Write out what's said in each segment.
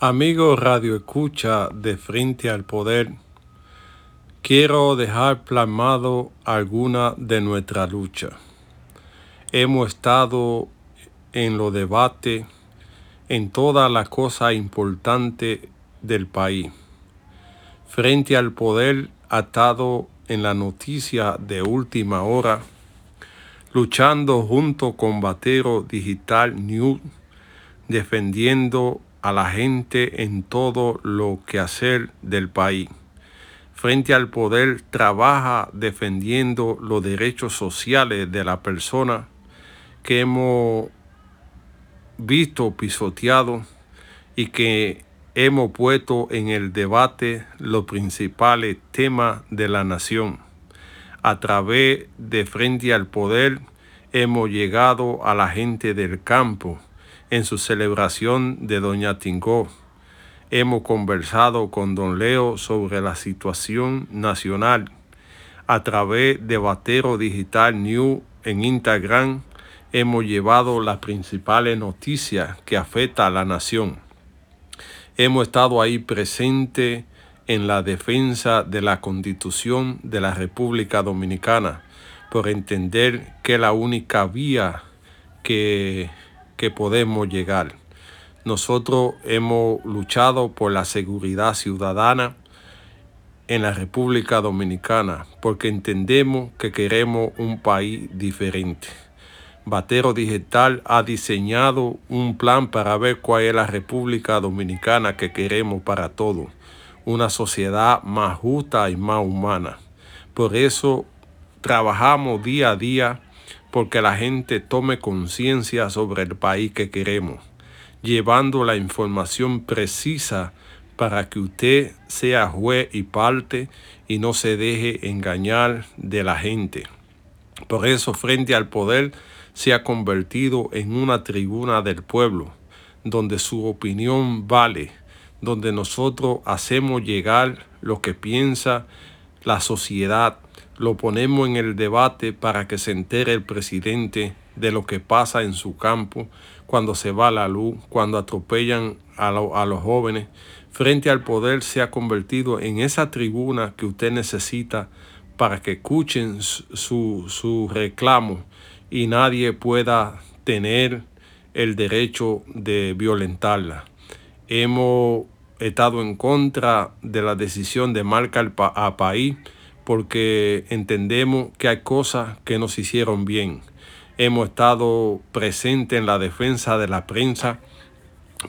Amigo Radio Escucha de Frente al Poder, quiero dejar plasmado alguna de nuestra lucha. Hemos estado en los debates en todas las cosas importantes del país. Frente al Poder ha estado en la noticia de última hora, luchando junto con Batero Digital News, defendiendo a la gente en todo lo que hacer del país. Frente al poder trabaja defendiendo los derechos sociales de la persona que hemos visto pisoteado y que hemos puesto en el debate los principales temas de la nación. A través de Frente al Poder hemos llegado a la gente del campo en su celebración de Doña Tingó. Hemos conversado con don Leo sobre la situación nacional. A través de Batero Digital New en Instagram hemos llevado las principales noticias que afectan a la nación. Hemos estado ahí presente en la defensa de la Constitución de la República Dominicana por entender que la única vía que que podemos llegar. Nosotros hemos luchado por la seguridad ciudadana en la República Dominicana porque entendemos que queremos un país diferente. Batero Digital ha diseñado un plan para ver cuál es la República Dominicana que queremos para todos. Una sociedad más justa y más humana. Por eso trabajamos día a día porque la gente tome conciencia sobre el país que queremos, llevando la información precisa para que usted sea juez y parte y no se deje engañar de la gente. Por eso, frente al poder, se ha convertido en una tribuna del pueblo, donde su opinión vale, donde nosotros hacemos llegar lo que piensa la sociedad lo ponemos en el debate para que se entere el presidente de lo que pasa en su campo, cuando se va la luz, cuando atropellan a, los jóvenes. Frente al poder se ha convertido en esa tribuna que usted necesita para que escuchen su, su reclamo y nadie pueda tener el derecho de violentarla. Hemos estado en contra de la decisión de marcar a país porque entendemos que hay cosas que nos hicieron bien. Hemos estado presentes en la defensa de la prensa,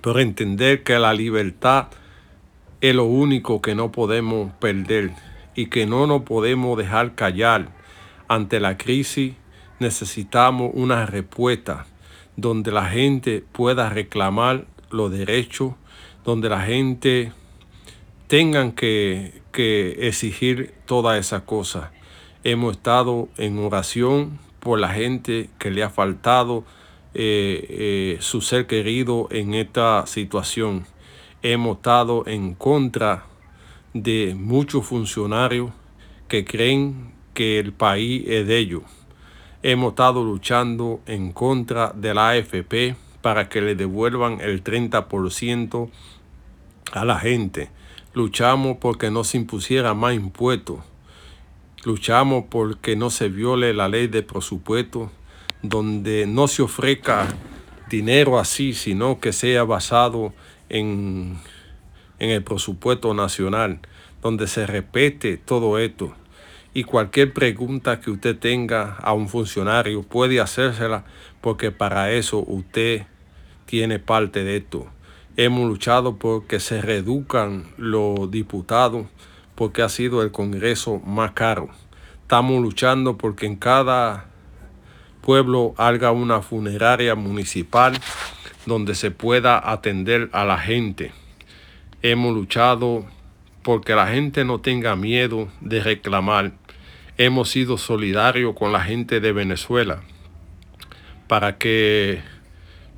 por entender que la libertad es lo único que no podemos perder y que no nos podemos dejar callar. Ante la crisis necesitamos una respuesta donde la gente pueda reclamar los derechos, donde la gente tengan que, exigir toda esa cosa. Hemos estado en oración por la gente que le ha faltado eh, eh, su ser querido en esta situación. Hemos estado en contra de muchos funcionarios que creen que el país es de ellos. Hemos estado luchando en contra de la AFP para que le devuelvan el 30% a la gente. Luchamos porque no se impusiera más impuestos. Luchamos porque no se viole la ley de presupuesto, donde no se ofrezca dinero así, sino que sea basado en, en el presupuesto nacional, donde se respete todo esto. Y cualquier pregunta que usted tenga a un funcionario puede hacérsela porque para eso usted tiene parte de esto. Hemos luchado por que se reduzcan los diputados porque ha sido el Congreso más caro. Estamos luchando porque en cada pueblo haga una funeraria municipal donde se pueda atender a la gente. Hemos luchado porque la gente no tenga miedo de reclamar. Hemos sido solidarios con la gente de Venezuela para que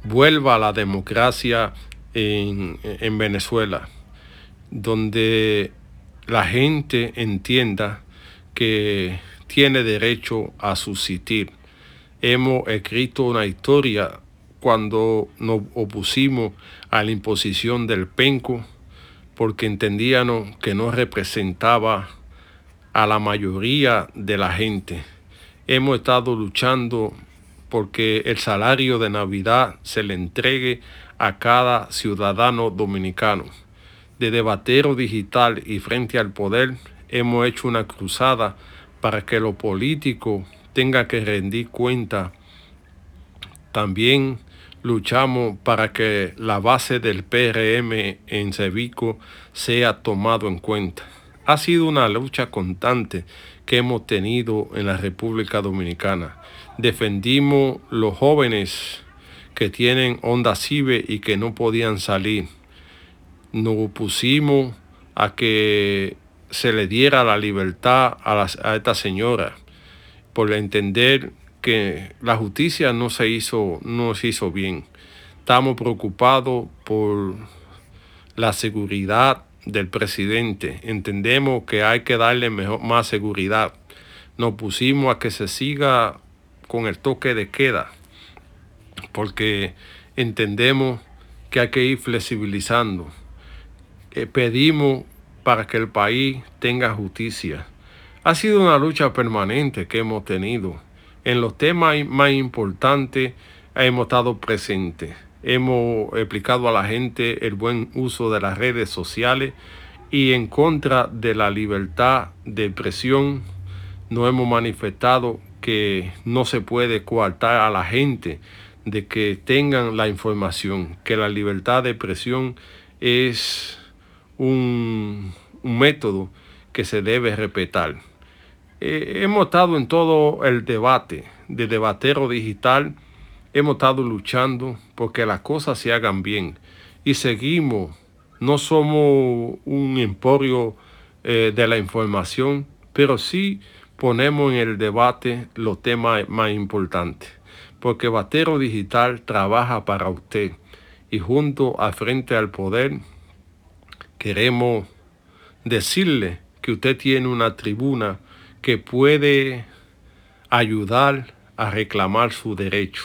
vuelva la democracia en, Venezuela, donde la gente entienda que tiene derecho a subsistir. Hemos escrito una historia cuando nos opusimos a la imposición del penco, porque entendían que no representaba a la mayoría de la gente. Hemos estado luchando porque el salario de Navidad se le entregue a cada ciudadano dominicano. De debatero digital y frente al poder hemos hecho una cruzada para que lo político tenga que rendir cuenta. También luchamos para que la base del PRM en Cevico sea tomado en cuenta. Ha sido una lucha constante que hemos tenido en la República Dominicana. Defendimos los jóvenes que tienen onda CIBE y que no podían salir. Nos opusimos a que se le diera la libertad a, a esta señora por entender que la justicia no se hizo, no se hizo bien. Estamos preocupados por la seguridad del presidente. Entendemos que hay que darle mejor, más seguridad. Nos pusimos a que se siga con el toque de queda, porque entendemos que hay que ir flexibilizando. Eh, pedimos para que el país tenga justicia. Ha sido una lucha permanente que hemos tenido. En los temas más importantes hemos estado presentes hemos explicado a la gente el buen uso de las redes sociales y en contra de la libertad de expresión no hemos manifestado que no se puede coartar a la gente de que tengan la información, que la libertad de expresión es un, método que se debe respetar. Eh, hemos estado en todo el debate de debatero digital, hemos estado luchando porque las cosas se hagan bien y seguimos. No somos un emporio eh, de la información, pero sí ponemos en el debate los temas más importantes. Porque Batero Digital trabaja para usted y junto a Frente al Poder queremos decirle que usted tiene una tribuna que puede ayudar a reclamar su derecho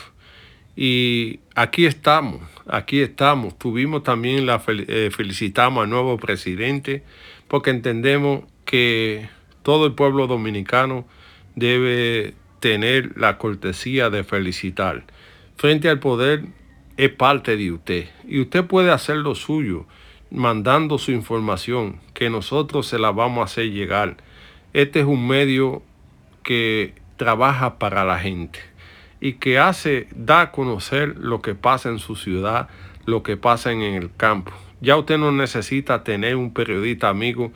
y aquí estamos, aquí estamos. Tuvimos también la eh, felicitamos al nuevo presidente porque entendemos que todo el pueblo dominicano debe tener la cortesía de felicitar. Frente al poder es parte de usted y usted puede hacer lo suyo mandando su información que nosotros se la vamos a hacer llegar. Este es un medio que trabaja para la gente y que hace, da a conocer lo que pasa en su ciudad, lo que pasa en el campo. Ya usted no necesita tener un periodista amigo,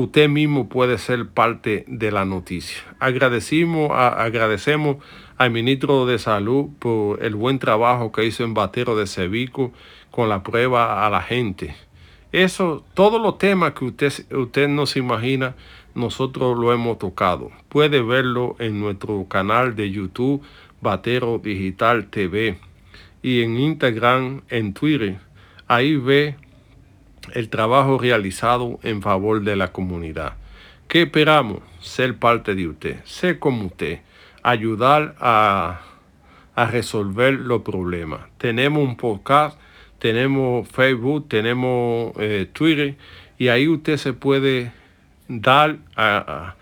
usted mismo puede ser parte de la noticia. Agradecimos, agradecemos al ministro de Salud por el buen trabajo que hizo en Batero de Cevico con la prueba a la gente. Eso, todos los temas que usted, usted no se imagina, nosotros lo hemos tocado. Puede verlo en nuestro canal de YouTube Batero Digital TV y en Instagram, en Twitter. Ahí ve el trabajo realizado en favor de la comunidad. ¿Qué esperamos? Ser parte de usted, ser como usted, ayudar a, a resolver los problemas. Tenemos un podcast, tenemos Facebook, tenemos eh, Twitter y ahí usted se puede dar a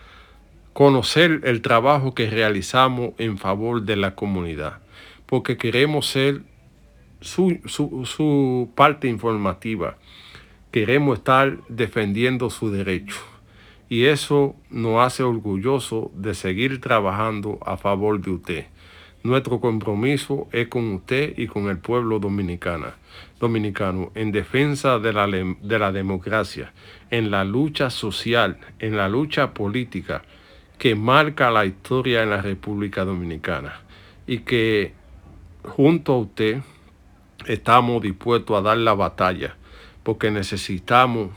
conocer el trabajo que realizamos en favor de la comunidad, porque queremos ser su, parte informativa, queremos estar defendiendo su derecho y eso nos hace orgulloso de seguir trabajando a favor de usted. Nuestro compromiso es con usted y con el pueblo dominicana, dominicano en defensa de la, de la democracia, en la lucha social, en la lucha política, que marca la historia en la República Dominicana y que junto a usted estamos dispuestos a dar la batalla porque necesitamos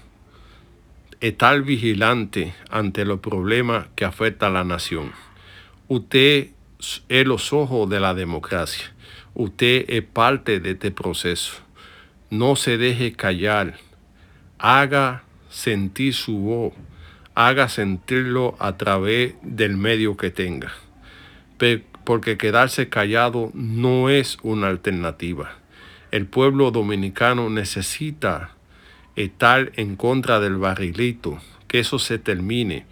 estar vigilantes ante los problemas que afectan a la nación. Usted es los ojos de la democracia. Usted es parte de este proceso. No se deje callar. Haga sentir su voz haga sentirlo a través del medio que tenga. Porque quedarse callado no es una alternativa. El pueblo dominicano necesita estar en contra del barrilito, que eso se termine,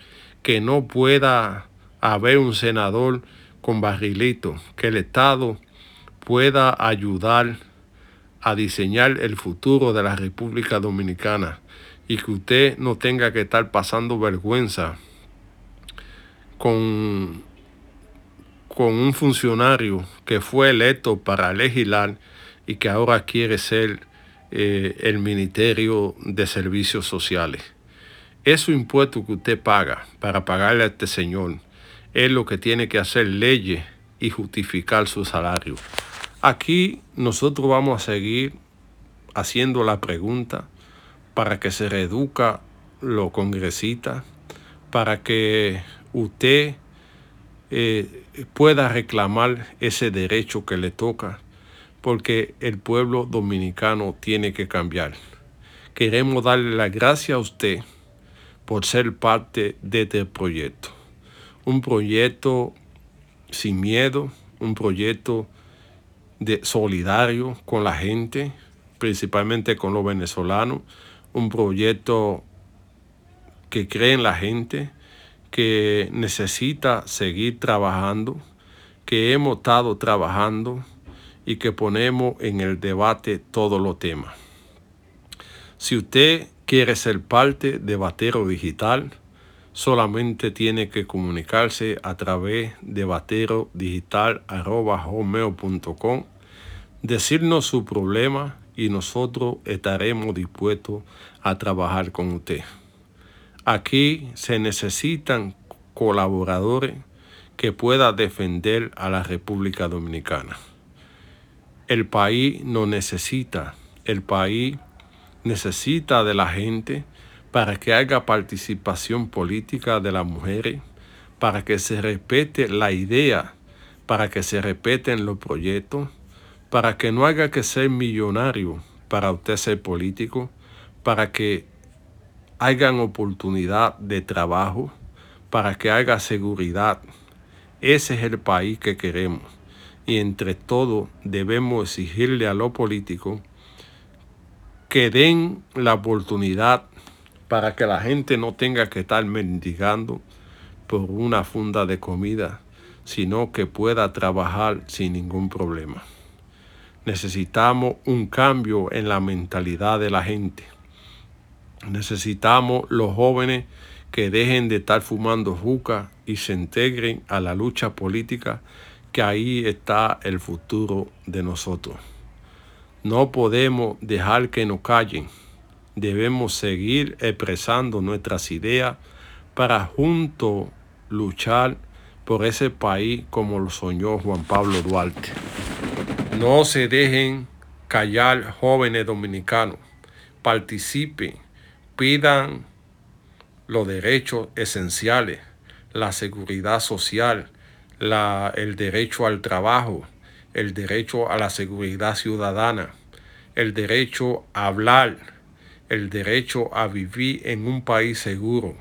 que no pueda haber un senador con barrilito, que el Estado pueda ayudar a diseñar el futuro de la República Dominicana y que usted no tenga que estar pasando vergüenza con, con un funcionario que fue electo para legislar y que ahora quiere ser eh, el Ministerio de Servicios Sociales. Esos impuestos que usted paga para pagarle a este señor es lo que tiene que hacer leyes y justificar su salario. Aquí nosotros vamos a seguir haciendo la pregunta para que se reduzca los congresistas, para que usted eh, pueda reclamar ese derecho que le toca porque el pueblo dominicano tiene que cambiar. Queremos darle las gracias a usted por ser parte de este proyecto. Un proyecto sin miedo, un proyecto de solidario con la gente, principalmente con los venezolanos, un proyecto que cree en la gente, que necesita seguir trabajando, que hemos estado trabajando y que ponemos en el debate todos los temas. Si usted quiere ser parte de Batero Digital, solamente tiene que comunicarse a través de baterodigital.com, decirnos su problema y nosotros estaremos dispuestos a trabajar con usted. Aquí se necesitan colaboradores que puedan defender a la República Dominicana. El país no necesita, el país necesita de la gente para que haya participación política de las mujeres, para que se respete la idea, para que se respeten los proyectos, para que no haya que ser millonario para usted ser político, para que hayan oportunidad de trabajo, para que haya seguridad. Ese es el país que queremos y entre todos debemos exigirle a los políticos que den la oportunidad para que la gente no tenga que estar mendigando por una funda de comida, sino que pueda trabajar sin ningún problema. Necesitamos un cambio en la mentalidad de la gente. Necesitamos los jóvenes que dejen de estar fumando juca y se integren a la lucha política que ahí está el futuro de nosotros. No podemos dejar que nos callen. Debemos seguir expresando nuestras ideas para juntos luchar por ese país como lo soñó Juan Pablo Duarte. No se dejen callar jóvenes dominicanos. Participen, pidan los derechos esenciales, la seguridad social, el derecho al trabajo, el derecho a la seguridad ciudadana, el derecho a hablar, el derecho a vivir en un país seguro.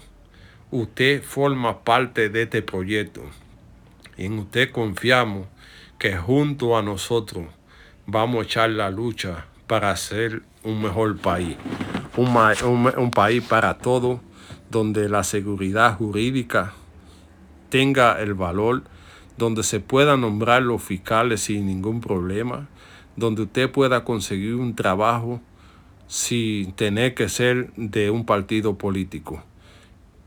Usted forma parte de este proyecto y en usted confiamos que junto a nosotros vamos a echar la lucha para hacer un mejor país, un, un país para todos, donde la seguridad jurídica tenga el valor donde se pueda nombrar los fiscales sin ningún problema, donde usted pueda conseguir un trabajo sin tener que ser de un partido político.